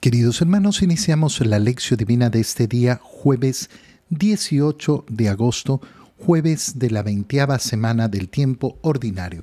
Queridos hermanos, iniciamos la lección divina de este día, jueves 18 de agosto, jueves de la veinteava semana del tiempo ordinario.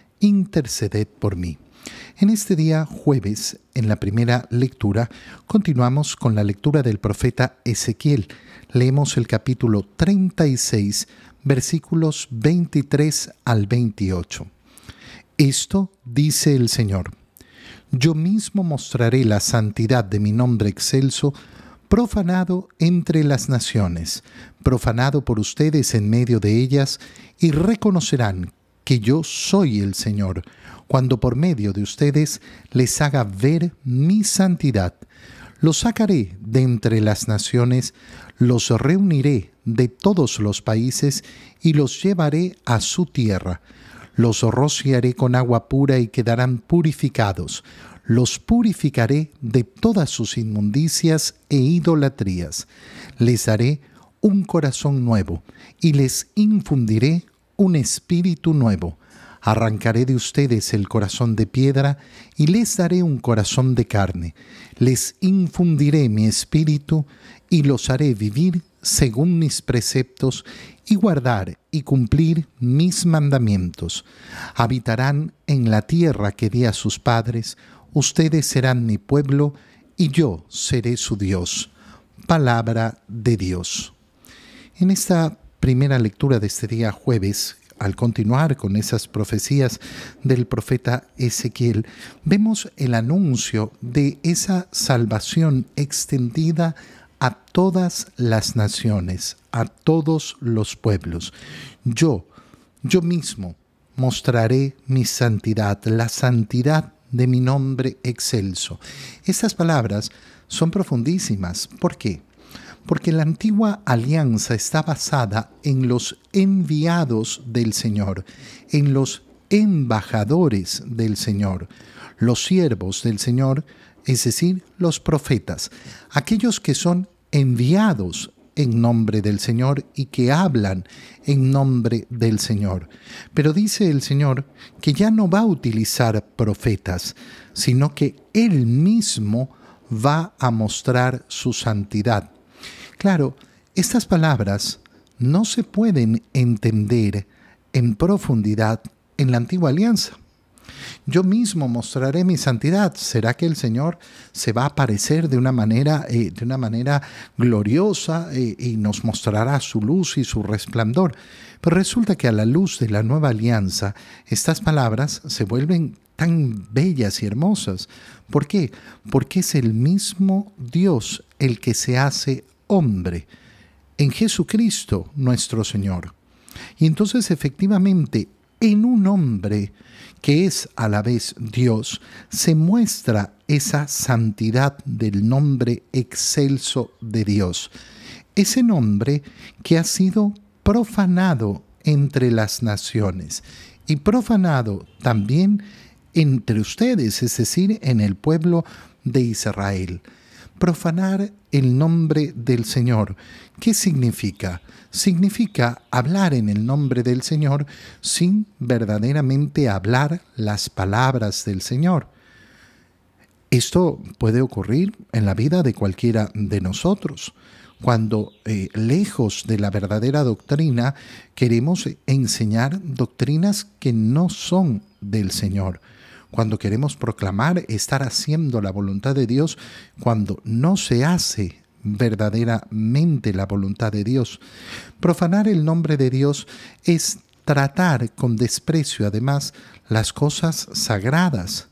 interceded por mí. En este día jueves, en la primera lectura, continuamos con la lectura del profeta Ezequiel. Leemos el capítulo 36, versículos 23 al 28. Esto dice el Señor. Yo mismo mostraré la santidad de mi nombre excelso, profanado entre las naciones, profanado por ustedes en medio de ellas, y reconocerán que yo soy el Señor, cuando por medio de ustedes les haga ver mi santidad. Los sacaré de entre las naciones, los reuniré de todos los países y los llevaré a su tierra. Los rociaré con agua pura y quedarán purificados. Los purificaré de todas sus inmundicias e idolatrías. Les daré un corazón nuevo y les infundiré un espíritu nuevo. Arrancaré de ustedes el corazón de piedra y les daré un corazón de carne. Les infundiré mi espíritu y los haré vivir según mis preceptos y guardar y cumplir mis mandamientos. Habitarán en la tierra que di a sus padres, ustedes serán mi pueblo y yo seré su Dios. Palabra de Dios. En esta primera lectura de este día jueves, al continuar con esas profecías del profeta Ezequiel, vemos el anuncio de esa salvación extendida a todas las naciones, a todos los pueblos. Yo, yo mismo, mostraré mi santidad, la santidad de mi nombre excelso. Estas palabras son profundísimas. ¿Por qué? Porque la antigua alianza está basada en los enviados del Señor, en los embajadores del Señor, los siervos del Señor, es decir, los profetas, aquellos que son enviados en nombre del Señor y que hablan en nombre del Señor. Pero dice el Señor que ya no va a utilizar profetas, sino que Él mismo va a mostrar su santidad. Claro, estas palabras no se pueden entender en profundidad en la antigua alianza. Yo mismo mostraré mi santidad. ¿Será que el Señor se va a aparecer de una manera, eh, de una manera gloriosa eh, y nos mostrará su luz y su resplandor? Pero resulta que a la luz de la nueva alianza, estas palabras se vuelven tan bellas y hermosas. ¿Por qué? Porque es el mismo Dios el que se hace hombre, en Jesucristo nuestro Señor. Y entonces efectivamente en un hombre que es a la vez Dios, se muestra esa santidad del nombre excelso de Dios. Ese nombre que ha sido profanado entre las naciones y profanado también entre ustedes, es decir, en el pueblo de Israel profanar el nombre del Señor. ¿Qué significa? Significa hablar en el nombre del Señor sin verdaderamente hablar las palabras del Señor. Esto puede ocurrir en la vida de cualquiera de nosotros, cuando eh, lejos de la verdadera doctrina queremos enseñar doctrinas que no son del Señor cuando queremos proclamar estar haciendo la voluntad de Dios, cuando no se hace verdaderamente la voluntad de Dios. Profanar el nombre de Dios es tratar con desprecio además las cosas sagradas.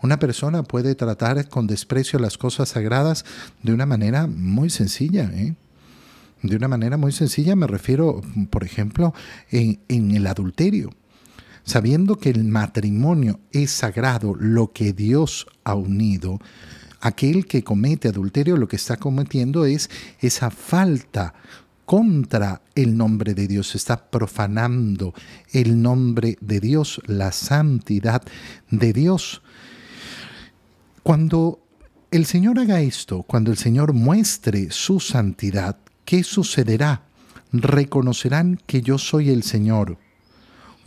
Una persona puede tratar con desprecio las cosas sagradas de una manera muy sencilla. ¿eh? De una manera muy sencilla me refiero, por ejemplo, en, en el adulterio sabiendo que el matrimonio es sagrado, lo que Dios ha unido, Aquel que comete adulterio lo que está cometiendo es esa falta contra el nombre de Dios, está profanando el nombre de Dios, la santidad de Dios. Cuando el Señor haga esto, cuando el Señor muestre su santidad, ¿qué sucederá? Reconocerán que yo soy el Señor.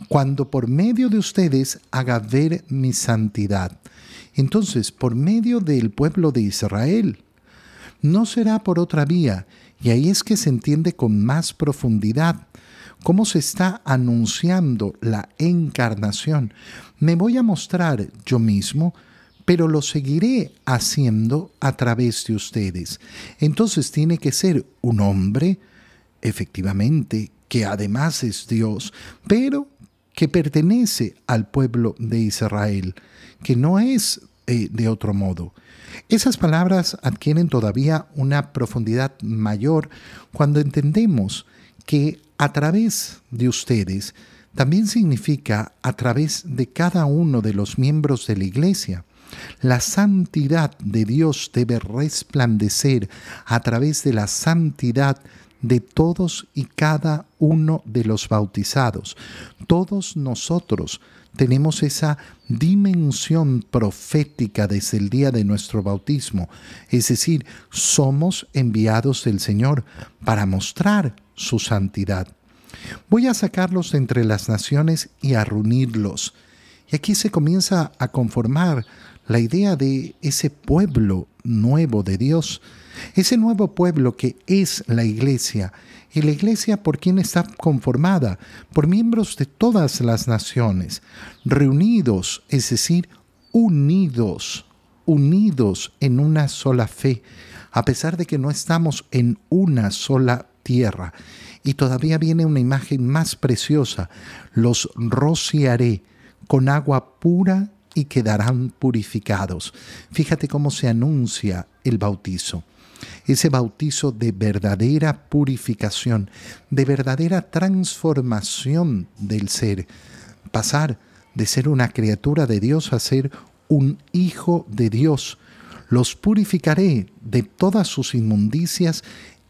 Cuando por medio de ustedes haga ver mi santidad. Entonces, por medio del pueblo de Israel, no será por otra vía, y ahí es que se entiende con más profundidad cómo se está anunciando la encarnación. Me voy a mostrar yo mismo, pero lo seguiré haciendo a través de ustedes. Entonces tiene que ser un hombre, efectivamente, que además es Dios, pero que pertenece al pueblo de Israel, que no es eh, de otro modo. Esas palabras adquieren todavía una profundidad mayor cuando entendemos que a través de ustedes también significa a través de cada uno de los miembros de la iglesia. La santidad de Dios debe resplandecer a través de la santidad de todos y cada uno de los bautizados. Todos nosotros tenemos esa dimensión profética desde el día de nuestro bautismo, es decir, somos enviados del Señor para mostrar su santidad. Voy a sacarlos de entre las naciones y a reunirlos. Y aquí se comienza a conformar la idea de ese pueblo nuevo de Dios, ese nuevo pueblo que es la iglesia. ¿Y la iglesia por quién está conformada? Por miembros de todas las naciones, reunidos, es decir, unidos, unidos en una sola fe, a pesar de que no estamos en una sola tierra. Y todavía viene una imagen más preciosa, los rociaré con agua pura y quedarán purificados. Fíjate cómo se anuncia el bautizo. Ese bautizo de verdadera purificación, de verdadera transformación del ser. Pasar de ser una criatura de Dios a ser un hijo de Dios. Los purificaré de todas sus inmundicias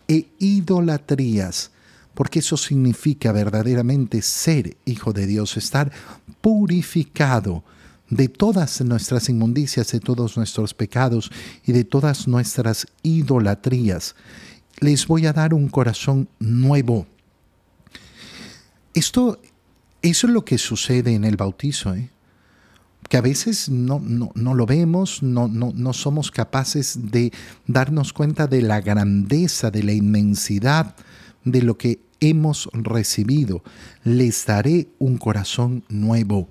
e idolatrías, porque eso significa verdaderamente ser hijo de Dios, estar purificado de todas nuestras inmundicias, de todos nuestros pecados y de todas nuestras idolatrías. Les voy a dar un corazón nuevo. Esto, eso es lo que sucede en el bautizo, ¿eh? que a veces no, no, lo vemos, no, no, no somos capaces de darnos cuenta de la grandeza, de la inmensidad de lo que hemos recibido. Les daré un corazón nuevo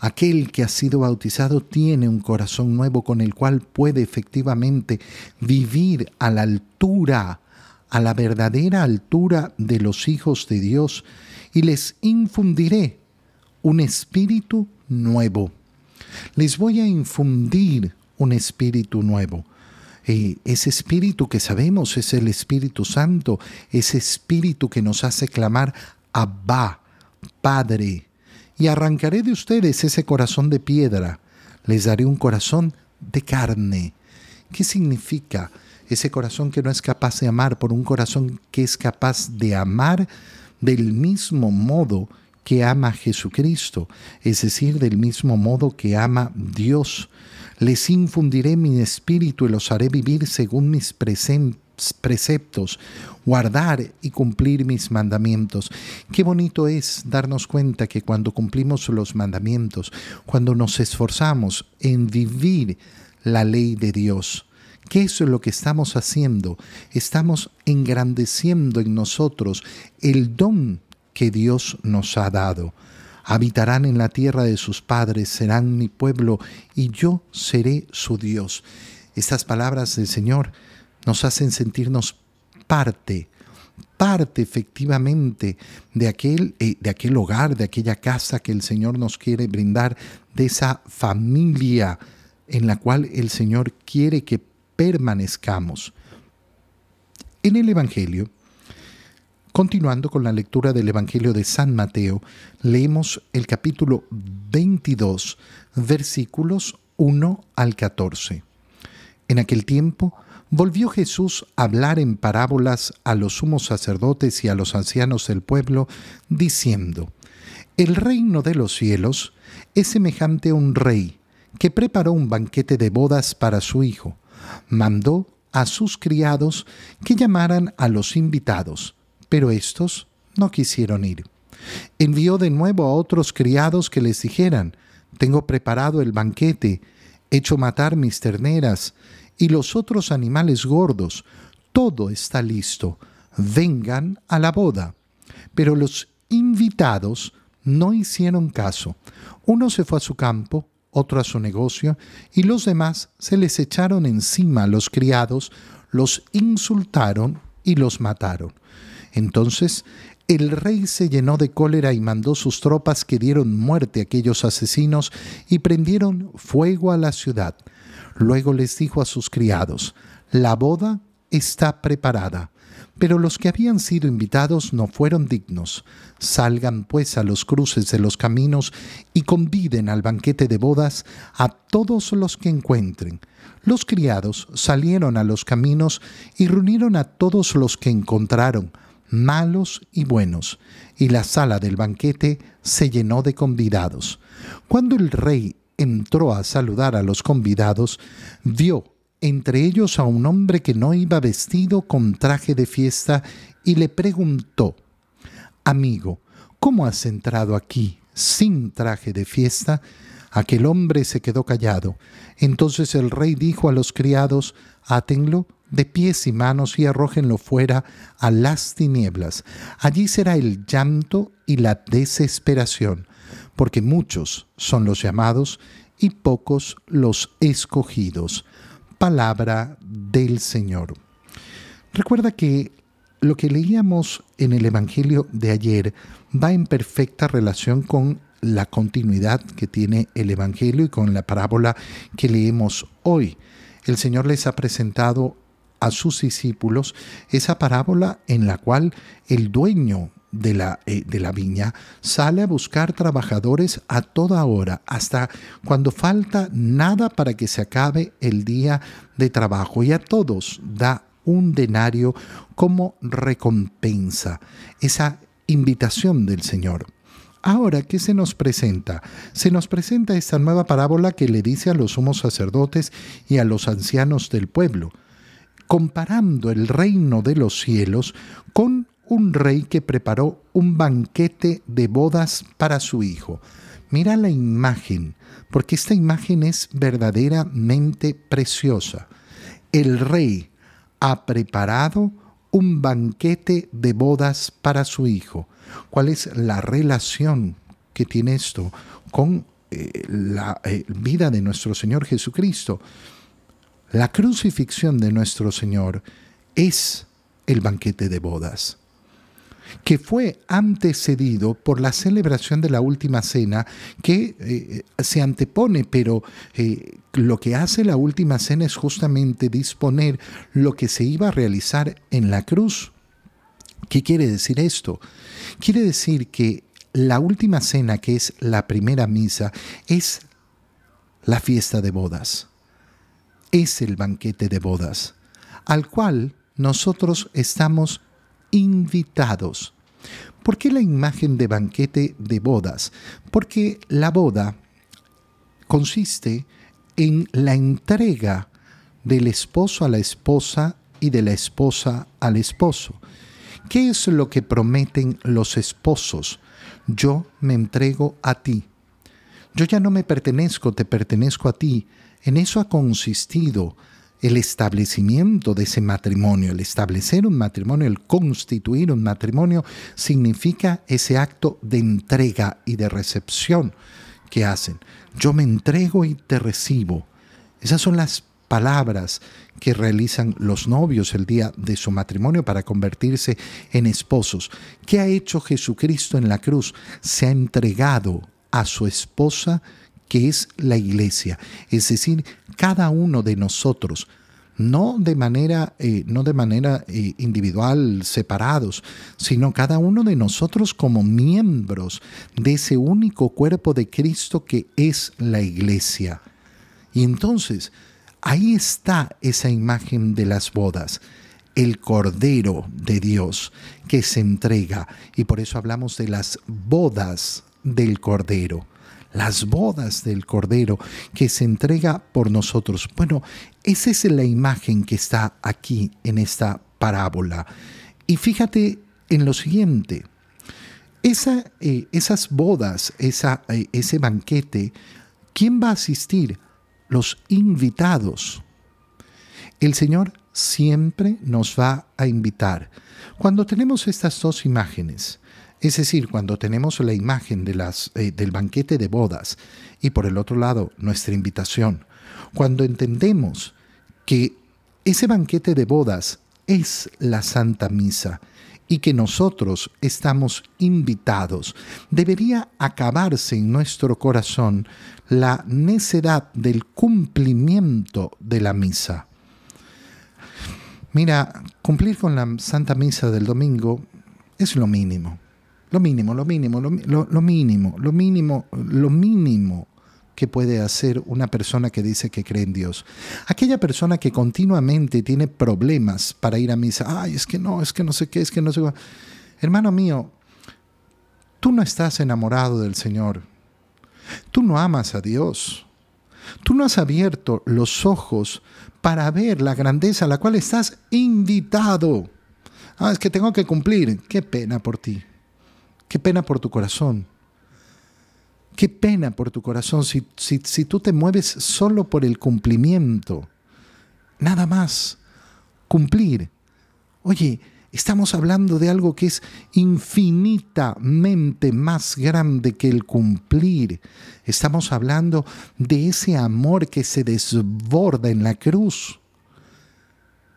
Aquel que ha sido bautizado tiene un corazón nuevo con el cual puede efectivamente vivir a la altura, a la verdadera altura de los hijos de Dios, y les infundiré un espíritu nuevo. Les voy a infundir un espíritu nuevo. Y ese espíritu que sabemos es el Espíritu Santo, ese espíritu que nos hace clamar Abba, Padre y arrancaré de ustedes ese corazón de piedra, les daré un corazón de carne. ¿Qué significa ese corazón que no es capaz de amar por un corazón que es capaz de amar del mismo modo que ama Jesucristo, es decir, del mismo modo que ama Dios? Les infundiré mi espíritu y los haré vivir según mis presentes preceptos, guardar y cumplir mis mandamientos. Qué bonito es darnos cuenta que cuando cumplimos los mandamientos, cuando nos esforzamos en vivir la ley de Dios, ¿Qué es lo que estamos haciendo? Estamos engrandeciendo en nosotros el don que Dios nos ha dado. Habitarán en la tierra de sus padres, serán mi pueblo, y yo seré su Dios. Estas palabras del Señor nos hacen sentirnos parte, parte efectivamente de aquel, eh, de aquel hogar, de aquella casa que el Señor nos quiere brindar, de esa familia en la cual el Señor quiere que permanezcamos. En el Evangelio, continuando con la lectura del Evangelio de San Mateo, leemos el capítulo 22, versículos 1 al 14. En aquel tiempo volvió Jesús a hablar en parábolas a los sumos sacerdotes y a los ancianos del pueblo, diciendo, El reino de los cielos es semejante a un rey que preparó un banquete de bodas para su hijo. Mandó a sus criados que llamaran a los invitados, pero estos no quisieron ir. Envió de nuevo a otros criados que les dijeran, Tengo preparado el banquete, hecho matar mis terneras y los otros animales gordos, todo está listo, vengan a la boda. Pero los invitados no hicieron caso. Uno se fue a su campo, otro a su negocio, y los demás se les echaron encima a los criados, los insultaron y los mataron. Entonces el rey se llenó de cólera y mandó sus tropas que dieron muerte a aquellos asesinos y prendieron fuego a la ciudad. Luego les dijo a sus criados, La boda está preparada pero los que habían sido invitados no fueron dignos. Salgan pues a los cruces de los caminos y conviden al banquete de bodas a todos los que encuentren. Los criados salieron a los caminos y reunieron a todos los que encontraron, malos y buenos, y la sala del banquete se llenó de convidados. Cuando el rey entró a saludar a los convidados, vio entre ellos a un hombre que no iba vestido con traje de fiesta y le preguntó, Amigo, ¿cómo has entrado aquí sin traje de fiesta? Aquel hombre se quedó callado. Entonces el rey dijo a los criados, Átenlo de pies y manos y arrójenlo fuera a las tinieblas. Allí será el llanto y la desesperación, porque muchos son los llamados y pocos los escogidos palabra del Señor. Recuerda que lo que leíamos en el Evangelio de ayer va en perfecta relación con la continuidad que tiene el Evangelio y con la parábola que leemos hoy. El Señor les ha presentado a sus discípulos esa parábola en la cual el dueño de la, eh, de la viña sale a buscar trabajadores a toda hora, hasta cuando falta nada para que se acabe el día de trabajo, y a todos da un denario como recompensa, esa invitación del Señor. Ahora, ¿qué se nos presenta? Se nos presenta esta nueva parábola que le dice a los sumos sacerdotes y a los ancianos del pueblo, comparando el reino de los cielos con un rey que preparó un banquete de bodas para su hijo. Mira la imagen, porque esta imagen es verdaderamente preciosa. El rey ha preparado un banquete de bodas para su hijo. ¿Cuál es la relación que tiene esto con eh, la eh, vida de nuestro Señor Jesucristo? La crucifixión de nuestro Señor es el banquete de bodas que fue antecedido por la celebración de la última cena que eh, se antepone, pero eh, lo que hace la última cena es justamente disponer lo que se iba a realizar en la cruz. ¿Qué quiere decir esto? Quiere decir que la última cena, que es la primera misa, es la fiesta de bodas, es el banquete de bodas, al cual nosotros estamos invitados. ¿Por qué la imagen de banquete de bodas? Porque la boda consiste en la entrega del esposo a la esposa y de la esposa al esposo. ¿Qué es lo que prometen los esposos? Yo me entrego a ti. Yo ya no me pertenezco, te pertenezco a ti. En eso ha consistido el establecimiento de ese matrimonio. El establecer un matrimonio, el constituir un matrimonio, significa ese acto de entrega y de recepción que hacen. Yo me entrego y te recibo. Esas son las palabras que realizan los novios el día de su matrimonio para convertirse en esposos. ¿Qué ha hecho Jesucristo en la cruz? Se ha entregado a su esposa que es la iglesia, es decir, cada uno de nosotros, no de manera, eh, no de manera eh, individual, separados, sino cada uno de nosotros como miembros de ese único cuerpo de Cristo que es la iglesia. Y entonces, Ahí está esa imagen de las bodas, el Cordero de Dios que se entrega. Y por eso hablamos de las bodas del Cordero. Las bodas del Cordero que se entrega por nosotros. Bueno, esa es la imagen que está aquí en esta parábola. Y fíjate en lo siguiente. Eh, esas bodas, eh, ese banquete, ¿quién va a asistir? Los invitados. El Señor siempre nos va a invitar. Cuando tenemos estas dos imágenes, es decir, cuando tenemos la imagen eh, del banquete de bodas y por el otro lado nuestra invitación, cuando entendemos que ese banquete de bodas es la Santa Misa y que nosotros estamos invitados, debería acabarse en nuestro corazón la necedad del cumplimiento de la misa. Mira, cumplir con la Santa Misa del domingo es lo mínimo. Lo mínimo, lo mínimo, lo, mínimo, lo mínimo, lo mínimo que puede hacer una persona que dice que cree en Dios. Aquella persona que continuamente tiene problemas para ir a misa. Ay, es que no, es que no sé qué, es que no sé. Hermano mío, tú no estás enamorado del Señor. Tú no amas a Dios. Tú no has abierto los ojos para ver la grandeza a la cual estás invitado. Ah, es que tengo que cumplir. Qué pena por ti. Qué pena por tu corazón. Qué pena por tu corazón si, si, si tú te mueves solo por el cumplimiento. Nada más. Cumplir. Oye, Estamos hablando de algo que es infinitamente más grande que el cumplir. Estamos hablando de ese amor que se desborda en la cruz.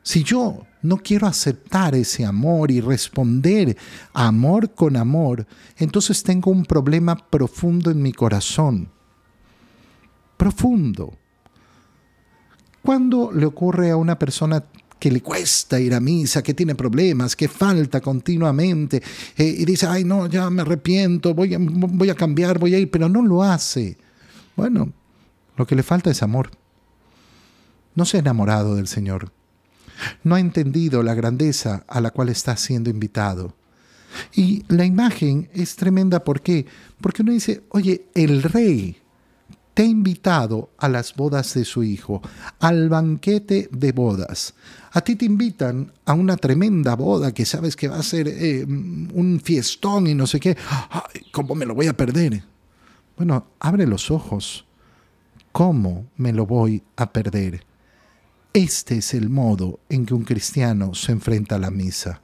Si yo no quiero aceptar ese amor y responder amor con amor, entonces tengo un problema profundo en mi corazón. Profundo. ¿Cuándo le ocurre a una persona que le cuesta ir a misa, que tiene problemas, que falta continuamente eh, y dice, ay no, ya me arrepiento, voy a, voy a cambiar, voy a ir, pero no lo hace. Bueno, lo que le falta es amor. No se ha enamorado del Señor. No ha entendido la grandeza a la cual está siendo invitado. Y la imagen es tremenda, ¿por qué? Porque uno dice, oye, el rey te ha invitado a las bodas de su hijo, al banquete de bodas. A ti te invitan a una tremenda boda que sabes que va a ser eh, un fiestón y no sé qué. ¿Cómo me lo voy a perder? Bueno, abre los ojos. ¿Cómo me lo voy a perder? Este es el modo en que un cristiano se enfrenta a la misa.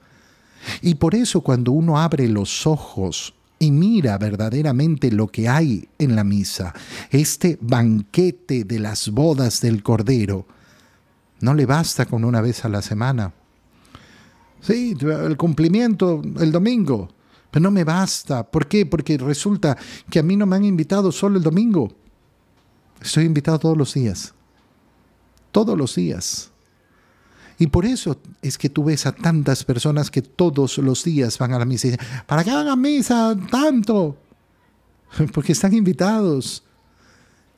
Y por eso cuando uno abre los ojos y mira verdaderamente lo que hay en la misa, este banquete de las bodas del Cordero, no le basta con una vez a la semana. Sí, el cumplimiento el domingo, pero no me basta. ¿Por qué? Porque resulta que a mí no me han invitado solo el domingo. Estoy invitado todos los días. Todos los días. Y por eso es que tú ves a tantas personas que todos los días van a la misa y dicen, ¿para qué van a misa tanto? Porque están invitados.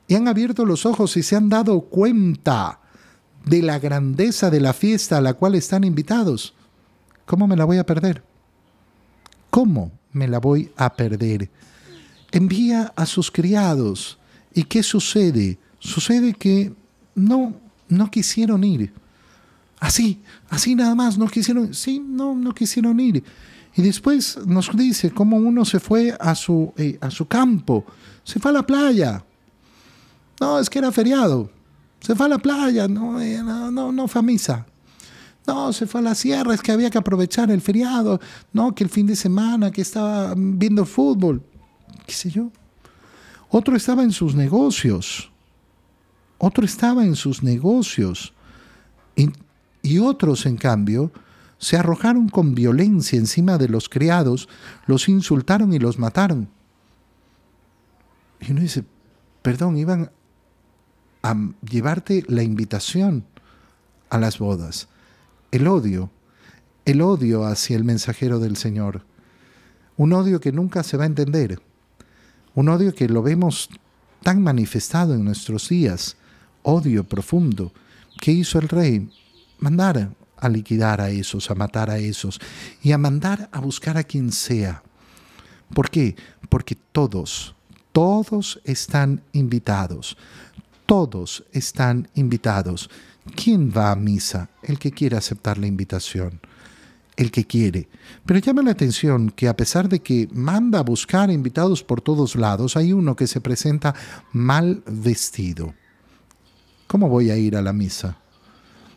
Y han abierto los ojos y se han dado cuenta de la grandeza de la fiesta a la cual están invitados. ¿Cómo me la voy a perder? ¿Cómo me la voy a perder? Envía a sus criados. ¿Y qué sucede? Sucede que no, no quisieron ir. Así, así nada más, no quisieron, sí, no, no quisieron ir. Y después nos dice cómo uno se fue a su, eh, a su campo, se fue a la playa. No, es que era feriado. Se fue a la playa, no, eh, no, no, no fue a misa. No, se fue a la sierra, es que había que aprovechar el feriado. No, que el fin de semana, que estaba viendo fútbol. ¿Qué sé yo? Otro estaba en sus negocios. Otro estaba en sus negocios. Y otros, en cambio, se arrojaron con violencia encima de los criados, los insultaron y los mataron. Y uno dice, perdón, iban a llevarte la invitación a las bodas. El odio, el odio hacia el mensajero del Señor. Un odio que nunca se va a entender. Un odio que lo vemos tan manifestado en nuestros días. Odio profundo ¿Qué hizo el rey? Mandar a liquidar a esos, a matar a esos y a mandar a buscar a quien sea. ¿Por qué? Porque todos, todos están invitados. Todos están invitados. ¿Quién va a misa? El que quiere aceptar la invitación. El que quiere. Pero llama la atención que a pesar de que manda a buscar invitados por todos lados, hay uno que se presenta mal vestido. ¿Cómo voy a ir a la misa?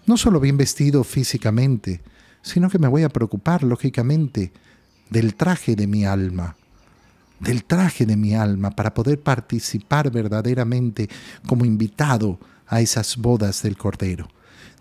No solo bien vestido físicamente, sino que me voy a preocupar, lógicamente, del traje de mi alma del traje de mi alma para poder participar verdaderamente como invitado a esas bodas del Cordero.